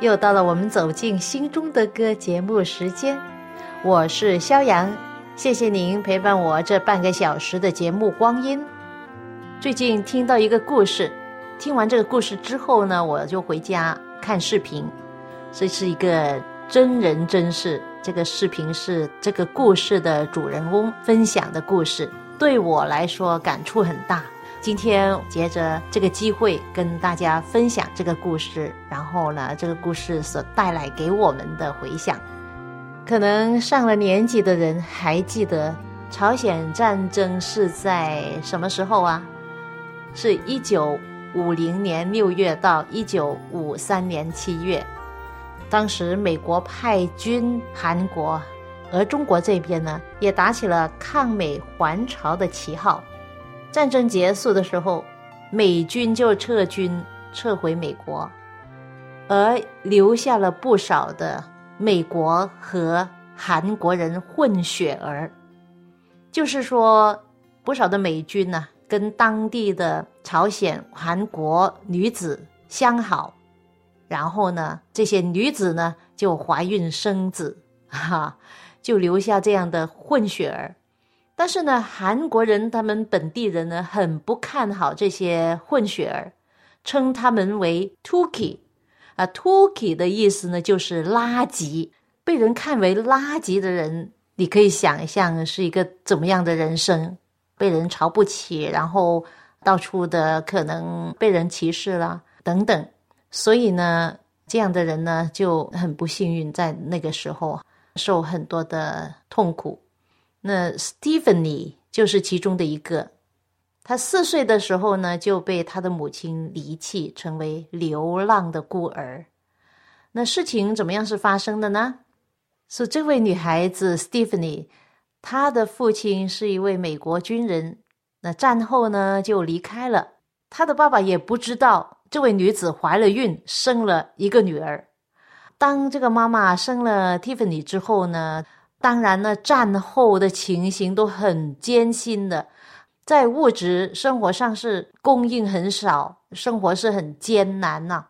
又到了我们走进心中的歌节目时间，我是肖阳，谢谢您陪伴我这半个小时的节目光阴。最近听到一个故事，听完这个故事之后呢，我就回家看视频，这是一个真人真事。这个视频是这个故事的主人翁分享的故事，对我来说感触很大。今天接着这个机会跟大家分享这个故事，然后呢，这个故事所带来给我们的回响，可能上了年纪的人还记得朝鲜战争是在什么时候啊？是一九五零年六月到一九五三年七月。当时美国派军韩国，而中国这边呢也打起了抗美还朝的旗号。战争结束的时候，美军就撤军撤回美国，而留下了不少的美国和韩国人混血儿，就是说不少的美军呢跟当地的朝鲜韩国女子相好。然后呢，这些女子呢就怀孕生子，哈，就留下这样的混血儿。但是呢，韩国人他们本地人呢很不看好这些混血儿，称他们为 “tuki”，啊，“tuki” 的意思呢就是垃圾，被人看为垃圾的人，你可以想象是一个怎么样的人生，被人瞧不起，然后到处的可能被人歧视了，等等。所以呢，这样的人呢就很不幸运，在那个时候受很多的痛苦。那 Stephanie 就是其中的一个。他四岁的时候呢，就被他的母亲离弃，成为流浪的孤儿。那事情怎么样是发生的呢？是这位女孩子 Stephanie，她的父亲是一位美国军人，那战后呢就离开了，她的爸爸也不知道。这位女子怀了孕，生了一个女儿。当这个妈妈生了 Tiffany 之后呢，当然呢，战后的情形都很艰辛的，在物质生活上是供应很少，生活是很艰难呐。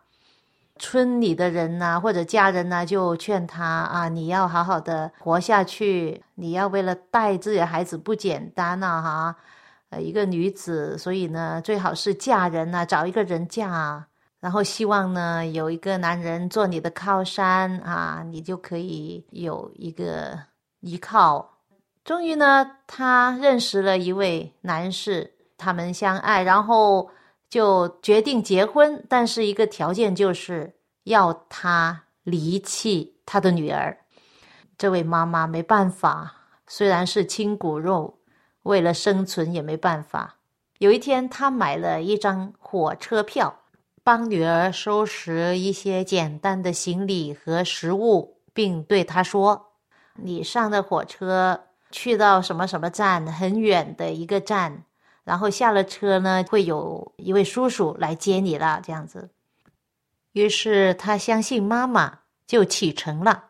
村里的人呐，或者家人呐，就劝他啊，你要好好的活下去，你要为了带自己的孩子不简单呐，哈。呃，一个女子，所以呢，最好是嫁人呐，找一个人嫁，然后希望呢，有一个男人做你的靠山啊，你就可以有一个依靠。终于呢，她认识了一位男士，他们相爱，然后就决定结婚，但是一个条件就是要他离弃他的女儿。这位妈妈没办法，虽然是亲骨肉。为了生存也没办法。有一天，他买了一张火车票，帮女儿收拾一些简单的行李和食物，并对她说：“你上的火车去到什么什么站，很远的一个站，然后下了车呢，会有一位叔叔来接你了。”这样子。于是他相信妈妈，就启程了。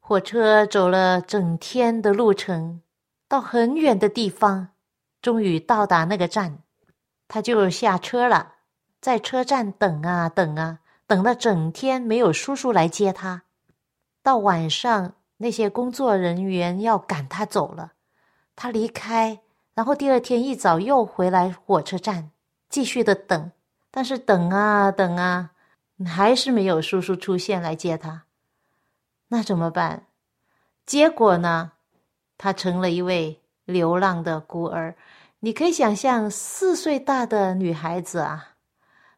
火车走了整天的路程。到很远的地方，终于到达那个站，他就下车了，在车站等啊等啊，等了整天没有叔叔来接他。到晚上，那些工作人员要赶他走了，他离开，然后第二天一早又回来火车站，继续的等。但是等啊等啊，还是没有叔叔出现来接他。那怎么办？结果呢？她成了一位流浪的孤儿，你可以想象，四岁大的女孩子啊，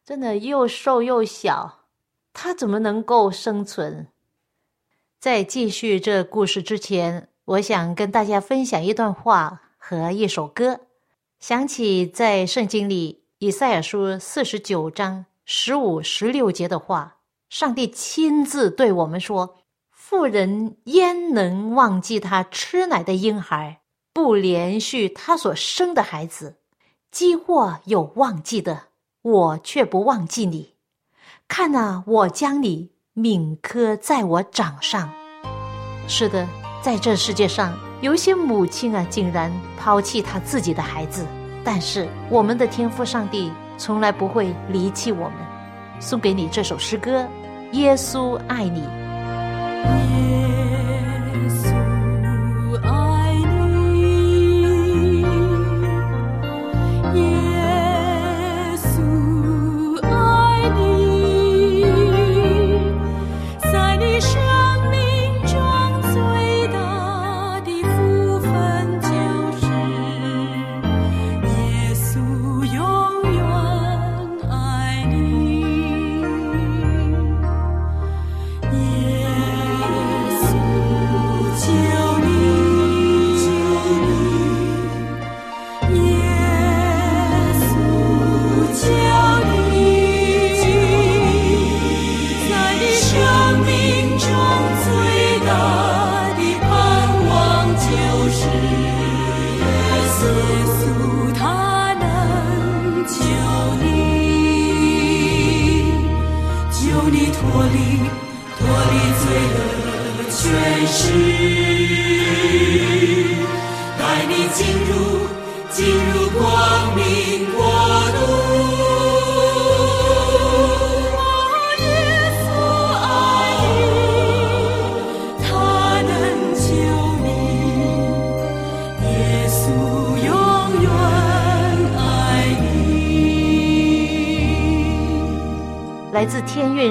真的又瘦又小，她怎么能够生存？在继续这故事之前，我想跟大家分享一段话和一首歌。想起在圣经里以赛亚书四十九章十五、十六节的话，上帝亲自对我们说：“妇人焉能忘记她吃奶的婴孩，不连续她所生的孩子？饥祸有忘记的，我却不忘记你。看呐，我将你铭刻在我掌上。”是的，在这世界上，有一些母亲啊，竟然抛弃他自己的孩子，但是我们的天父上帝从来不会离弃我们。送给你这首诗歌，《耶稣爱你》。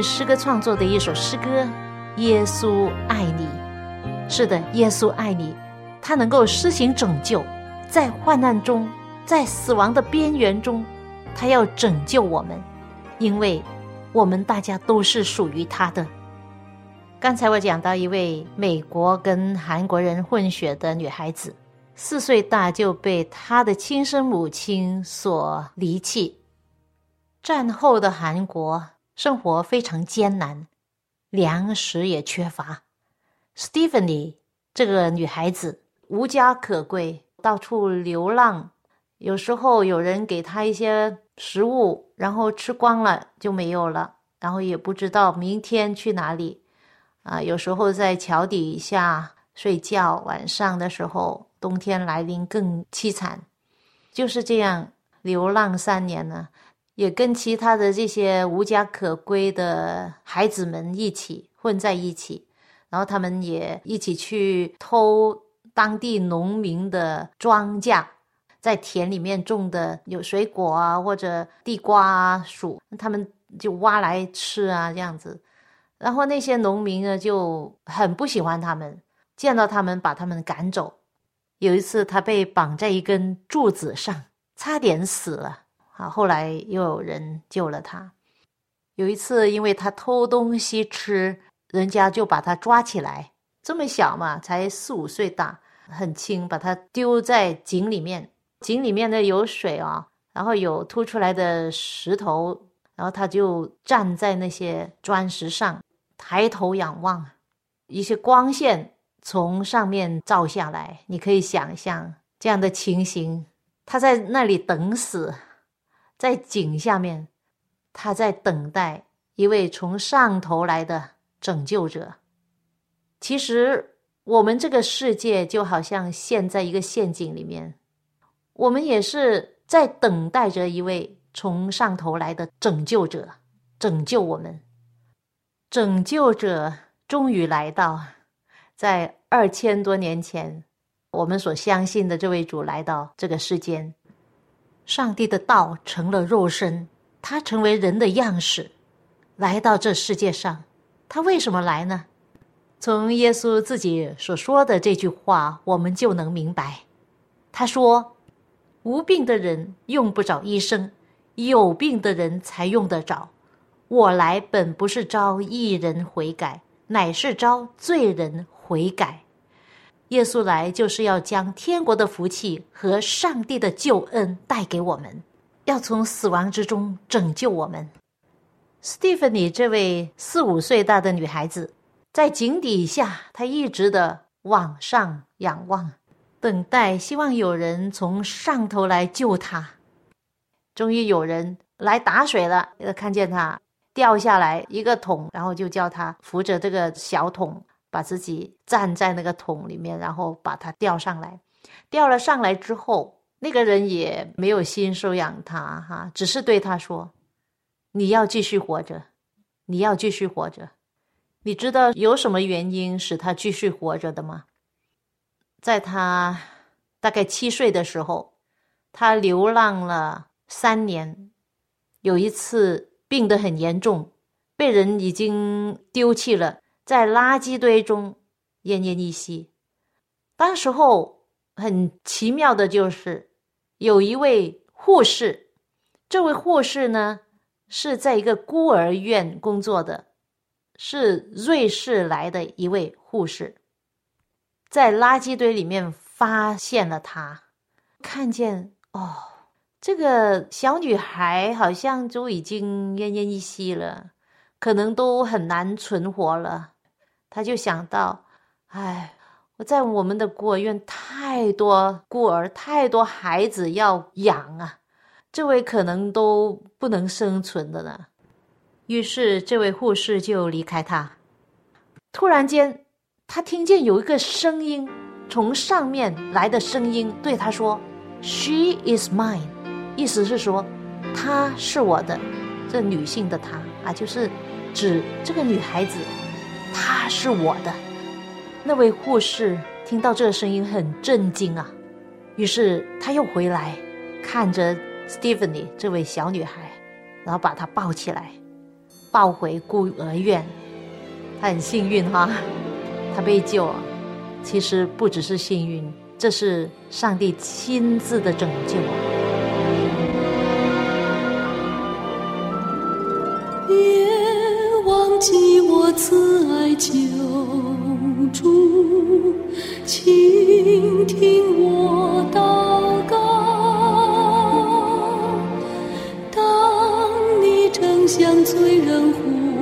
诗歌创作的一首诗歌《耶稣爱你》。是的，耶稣爱你，他能够施行拯救，在患难中，在死亡的边缘中，他要拯救我们，因为我们大家都是属于他的。刚才我讲到一位美国跟韩国人混血的女孩子，四岁大就被她的亲生母亲所离弃。战后的韩国。生活非常艰难，粮食也缺乏。Stephanie 这个女孩子无家可归，到处流浪。有时候有人给她一些食物，然后吃光了就没有了，然后也不知道明天去哪里。啊，有时候在桥底下睡觉，晚上的时候，冬天来临更凄惨。就是这样流浪三年了。也跟其他的这些无家可归的孩子们一起混在一起，然后他们也一起去偷当地农民的庄稼，在田里面种的有水果啊或者地瓜啊薯，他们就挖来吃啊这样子。然后那些农民呢就很不喜欢他们，见到他们把他们赶走。有一次他被绑在一根柱子上，差点死了。啊，后来又有人救了他。有一次，因为他偷东西吃，人家就把他抓起来。这么小嘛，才四五岁大，很轻，把他丢在井里面。井里面呢有水啊，然后有凸出来的石头，然后他就站在那些砖石上，抬头仰望，一些光线从上面照下来，你可以想象这样的情形，他在那里等死。在井下面，他在等待一位从上头来的拯救者。其实，我们这个世界就好像陷在一个陷阱里面，我们也是在等待着一位从上头来的拯救者，拯救我们。拯救者终于来到，在二千多年前，我们所相信的这位主来到这个世间。上帝的道成了肉身，他成为人的样式，来到这世界上。他为什么来呢？从耶稣自己所说的这句话，我们就能明白。他说：“无病的人用不着医生，有病的人才用得着。我来本不是招义人悔改，乃是招罪人悔改。”耶稣来就是要将天国的福气和上帝的救恩带给我们，要从死亡之中拯救我们。Stephanie 这位四五岁大的女孩子，在井底下，她一直的往上仰望，等待，希望有人从上头来救她。终于有人来打水了，看见她掉下来一个桶，然后就叫她扶着这个小桶，把自己站在那个桶里面，然后把她吊上来。吊了上来之后，那个人也没有心收养他，哈，只是对他说。你要继续活着，你要继续活着。你知道有什么原因使他继续活着的吗？在他大概七岁的时候，他流浪了三年，有一次病得很严重，被人已经丢弃了，在垃圾堆中奄奄一息。当时候很奇妙的就是，有一位护士，这位护士呢。是在一个孤儿院工作的，是瑞士来的一位护士，在垃圾堆里面发现了他，看见哦，这个小女孩好像就已经奄奄一息了，可能都很难存活了。他就想到，哎，我在我们的孤儿院太多孤儿，太多孩子要养啊。这位可能都不能生存的呢，于是这位护士就离开他。突然间，他听见有一个声音从上面来的声音对他说：“She is mine。”意思是说，她是我的。这女性的她啊，就是指这个女孩子，她是我的。那位护士听到这个声音很震惊啊，于是他又回来看着。Stephanie 这位小女孩，然后把她抱起来，抱回孤儿院。她很幸运哈，她被救了。其实不只是幸运，这是上帝亲自的拯救。记我慈爱救主，请听我祷告。当你正向罪人呼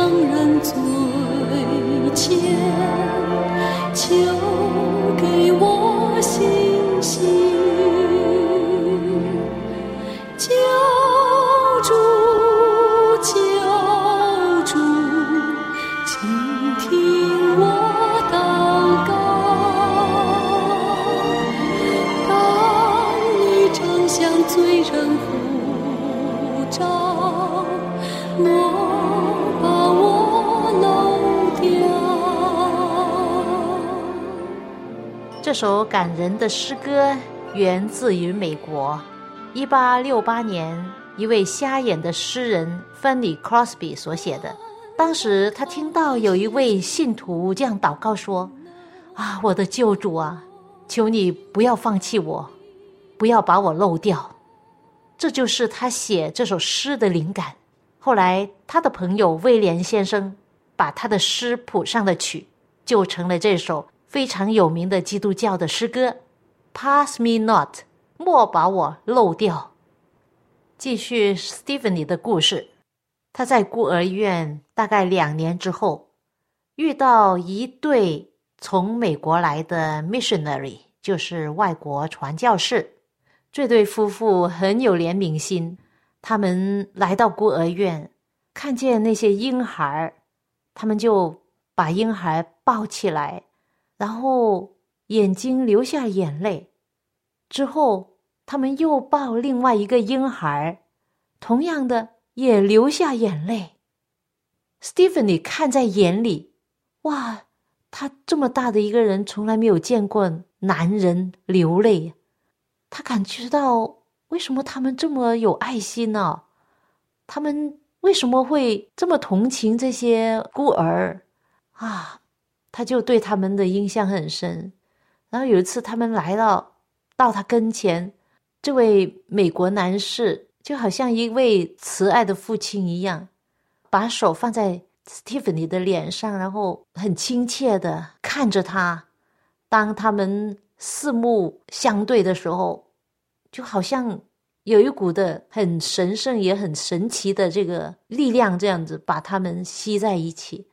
这人的诗歌源自于美国，一八六八年，一位瞎眼的诗人芬尼· b 斯比所写的。当时他听到有一位信徒这样祷告说：“啊，我的救主啊，求你不要放弃我，不要把我漏掉。”这就是他写这首诗的灵感。后来，他的朋友威廉先生把他的诗谱上的曲，就成了这首。非常有名的基督教的诗歌，“Pass me not”，莫把我漏掉。继续 Stephanie 的故事，他在孤儿院大概两年之后，遇到一对从美国来的 missionary，就是外国传教士。这对夫妇很有怜悯心，他们来到孤儿院，看见那些婴孩，他们就。把婴孩抱起来，然后眼睛流下眼泪。之后，他们又抱另外一个婴孩，同样的也流下眼泪。Stephanie 看在眼里，哇，他这么大的一个人，从来没有见过男人流泪。他感觉到为什么他们这么有爱心呢？他们为什么会这么同情这些孤儿啊？他就对他们的印象很深。然后有一次，他们来到到他跟前，这位美国男士就好像一位慈爱的父亲一样，把手放在 Stephanie 的脸上，然后很亲切的看着他。当他们四目相对的时候，就好像有一股的很神圣也很神奇的这个力量，这样子把他们吸在一起。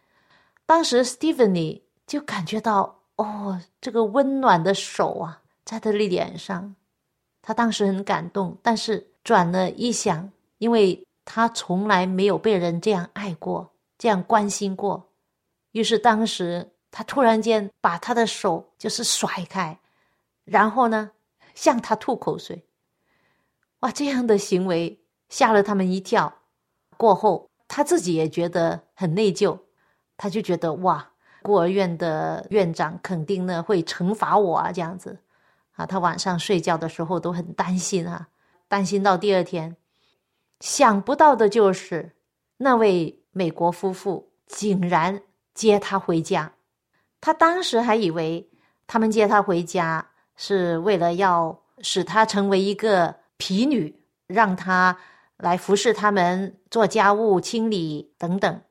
当时 Stephanie 就感觉到，哦，这个温暖的手啊，在他的脸上。他当时很感动，但是转了一想，因为他从来没有被人这样爱过，这样关心过，于是当时。他突然间把他的手就是甩开，然后呢，向他吐口水。哇，这样的行为吓了他们一跳。过后他自己也觉得很内疚，他就觉得哇，孤儿院的院长肯定呢会惩罚我啊，这样子啊，他晚上睡觉的时候都很担心啊，担心到第二天。想不到的就是那位美国夫妇竟然接他回家。他当时还以为他们接他回家是为了要使他成为一个婢女，让他来服侍他们做家务、清理等等。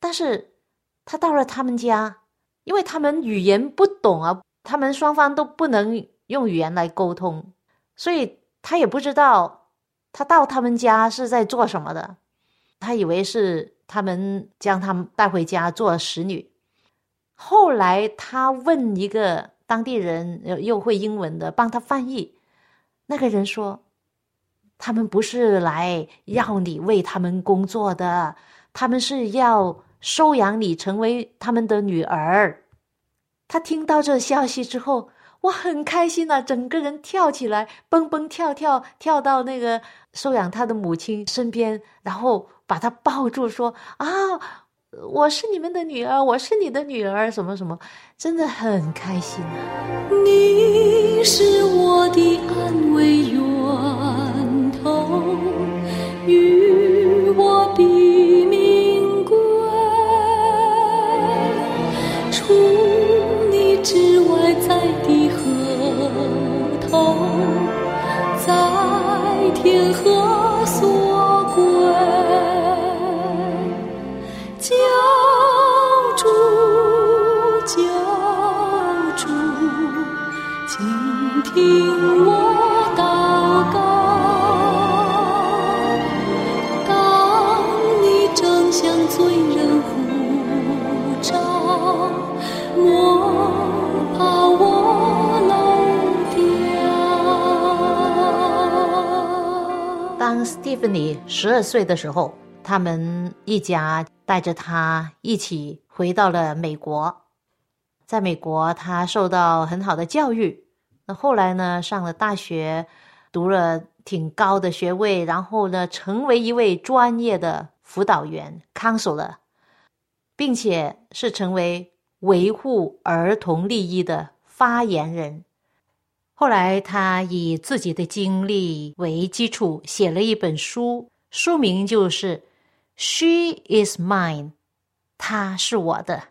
但是，他到了他们家，因为他们语言不懂啊，他们双方都不能用语言来沟通，所以他也不知道他到他们家是在做什么的。他以为是他们将他们带回家做使女。后来，他问一个当地人，又会英文的，帮他翻译。那个人说：“他们不是来要你为他们工作的，他们是要收养你成为他们的女儿。”他听到这消息之后，我，很开心啊，整个人跳起来，蹦蹦跳跳，跳到那个收养他的母亲身边，然后把他抱住，说：“啊！”我是你们的女儿，我是你的女儿，什么什么，真的很开心啊！你是我的安慰源十二岁的时候。他们一家带着他一起回到了美国，在美国，他受到很好的教育。那后来呢，上了大学，读了挺高的学位，然后呢，成为一位专业的辅导员 （counselor），并且是成为维护儿童利益的发言人。后来，他以自己的经历为基础，写了一本书，书名就是。She is mine，她是我的，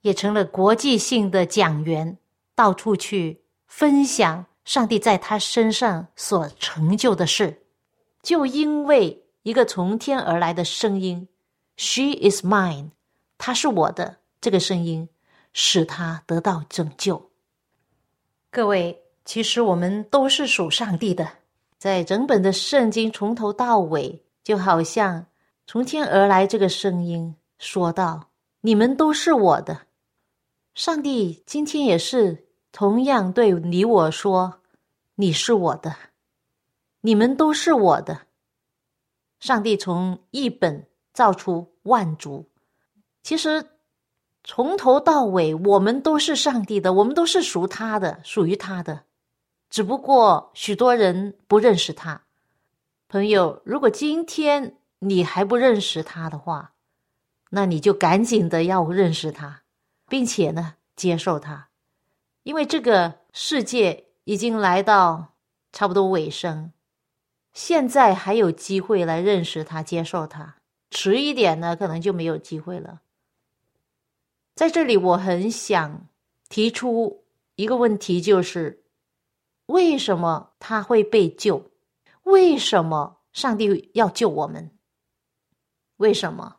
也成了国际性的讲员，到处去分享上帝在他身上所成就的事。就因为一个从天而来的声音，“She is mine”，她是我的，这个声音使他得到拯救。各位，其实我们都是属上帝的，在整本的圣经从头到尾，就好像。从天而来，这个声音说道：“你们都是我的。”上帝今天也是同样对你我说：“你是我的，你们都是我的。”上帝从一本造出万族，其实从头到尾，我们都是上帝的，我们都是属他的，属于他的。只不过许多人不认识他。朋友，如果今天你还不认识他的话，那你就赶紧的要认识他，并且呢，接受他，因为这个世界已经来到差不多尾声，现在还有机会来认识他、接受他。迟一点呢，可能就没有机会了。在这里，我很想提出一个问题，就是为什么他会被救？为什么上帝要救我们？为什么？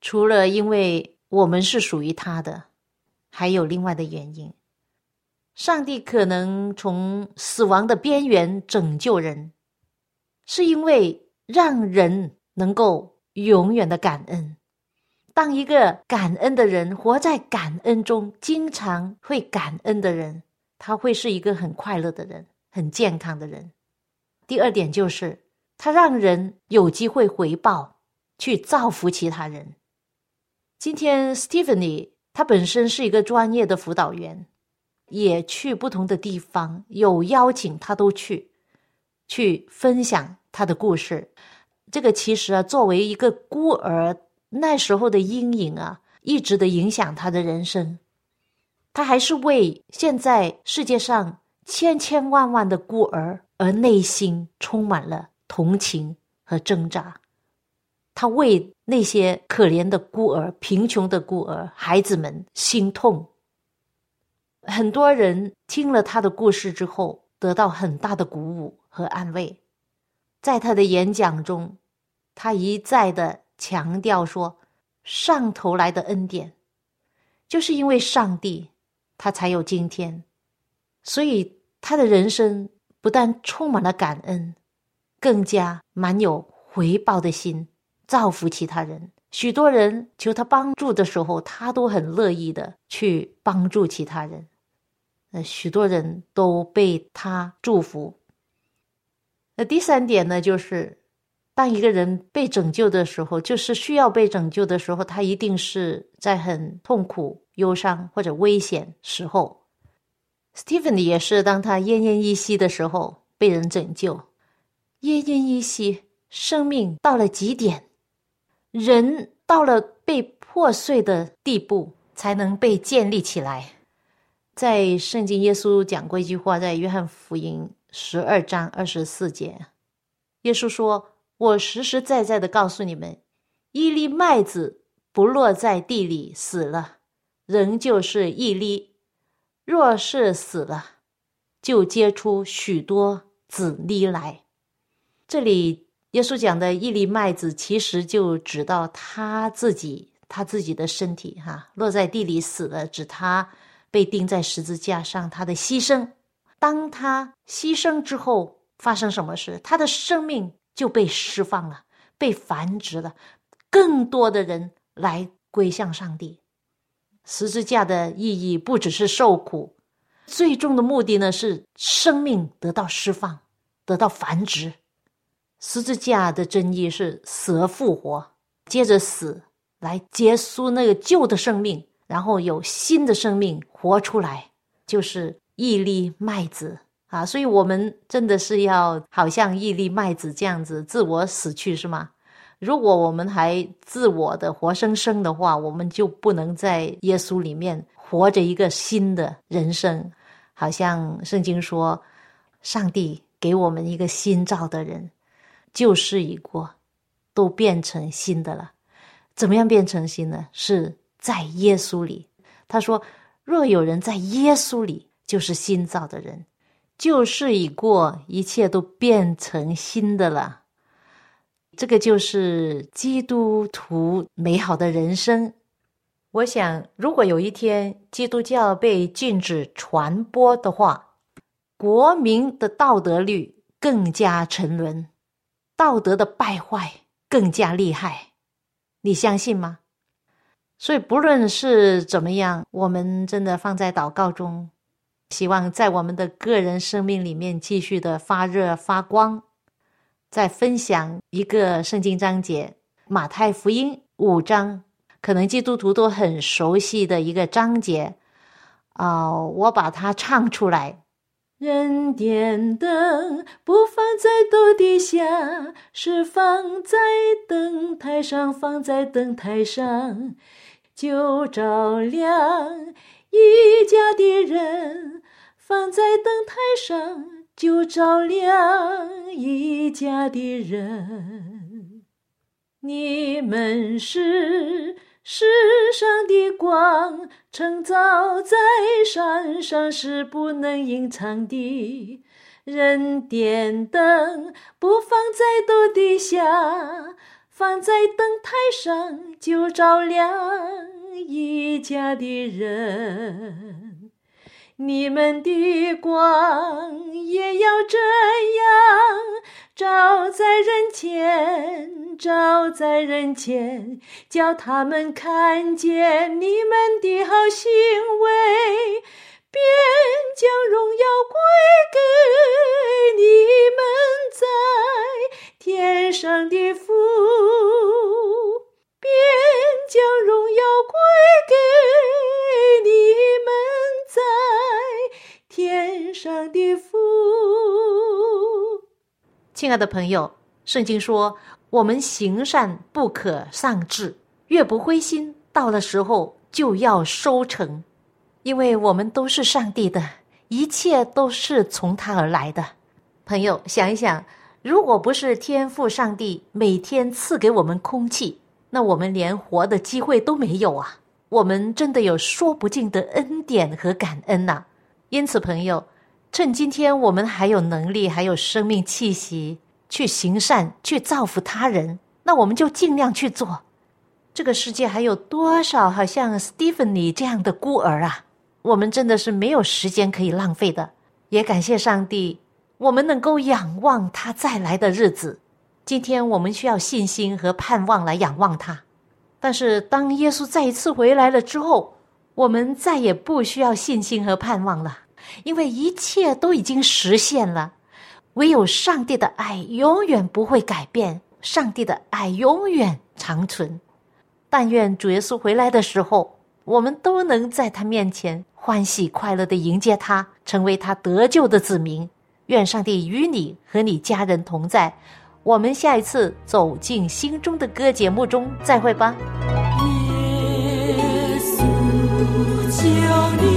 除了因为我们是属于他的，还有另外的原因。上帝可能从死亡的边缘拯救人，是因为让人能够永远的感恩。当一个感恩的人活在感恩中，经常会感恩的人，他会是一个很快乐的人，很健康的人。第二点就是，他让人有机会回报，去造福其他人。今天，Stephanie 他本身是一个专业的辅导员，也去不同的地方，有邀请他都去，去分享他的故事。这个其实啊，作为一个孤儿。那时候的阴影啊，一直的影响他的人生。他还是为现在世界上千千万万的孤儿而内心充满了同情和挣扎。他为那些可怜的孤儿、贫穷的孤儿孩子们心痛。很多人听了他的故事之后，得到很大的鼓舞和安慰。在他的演讲中，他一再的。强调说，上头来的恩典，就是因为上帝，他才有今天，所以他的人生不但充满了感恩，更加满有回报的心，造福其他人。许多人求他帮助的时候，他都很乐意的去帮助其他人。呃，许多人都被他祝福。那第三点呢，就是。当一个人被拯救的时候，就是需要被拯救的时候，他一定是在很痛苦、忧伤或者危险时候。Stephen 也是，当他奄奄一息的时候被人拯救。奄奄一息，生命到了极点，人到了被破碎的地步，才能被建立起来。在圣经，耶稣讲过一句话，在约翰福音十二章二十四节，耶稣说。我实实在在的告诉你们，一粒麦子不落在地里死了，仍旧是一粒；若是死了，就结出许多子粒来。这里耶稣讲的一粒麦子，其实就指到他自己，他自己的身体，哈，落在地里死了，指他被钉在十字架上，他的牺牲。当他牺牲之后，发生什么事？他的生命。就被释放了，被繁殖了，更多的人来归向上帝。十字架的意义不只是受苦，最终的目的呢是生命得到释放，得到繁殖。十字架的真意是死而复活，接着死来结束那个旧的生命，然后有新的生命活出来，就是一粒麦子。啊，所以我们真的是要好像一粒麦子这样子自我死去，是吗？如果我们还自我的活生生的话，我们就不能在耶稣里面活着一个新的人生。好像圣经说，上帝给我们一个新造的人，旧事已过，都变成新的了。怎么样变成新的？是在耶稣里。他说：“若有人在耶稣里，就是新造的人。”旧事已过，一切都变成新的了。这个就是基督徒美好的人生。我想，如果有一天基督教被禁止传播的话，国民的道德律更加沉沦，道德的败坏更加厉害。你相信吗？所以，不论是怎么样，我们真的放在祷告中。希望在我们的个人生命里面继续的发热发光。再分享一个圣经章节，《马太福音》五章，可能基督徒都很熟悉的一个章节啊，我把它唱出来。人点灯不放在斗底下，是放在灯台上，放在灯台上就照亮一家的人，放在灯台上就照亮一家的人。你们是。世上的光，晨早在山上是不能隐藏的。人点灯不放在斗底下，放在灯台上就照亮一家的人。你们的光也要这样照在人间，照在人间，叫他们看见你们的好行为，便将荣耀归给你们在天上的父，便将荣耀归给你。在天上的父，亲爱的朋友，圣经说：“我们行善不可丧志，越不灰心，到了时候就要收成，因为我们都是上帝的，一切都是从他而来的。”朋友，想一想，如果不是天父上帝每天赐给我们空气，那我们连活的机会都没有啊！我们真的有说不尽的恩典和感恩呐！因此，朋友，趁今天我们还有能力、还有生命气息去行善、去造福他人，那我们就尽量去做。这个世界还有多少好像 Stephanie 这样的孤儿啊？我们真的是没有时间可以浪费的。也感谢上帝，我们能够仰望他再来的日子。今天我们需要信心和盼望来仰望他。但是，当耶稣再一次回来了之后，我们再也不需要信心和盼望了，因为一切都已经实现了。唯有上帝的爱永远不会改变，上帝的爱永远长存。但愿主耶稣回来的时候，我们都能在他面前欢喜快乐的迎接他，成为他得救的子民。愿上帝与你和你家人同在。我们下一次走进心中的歌节目中再会吧。耶稣求你。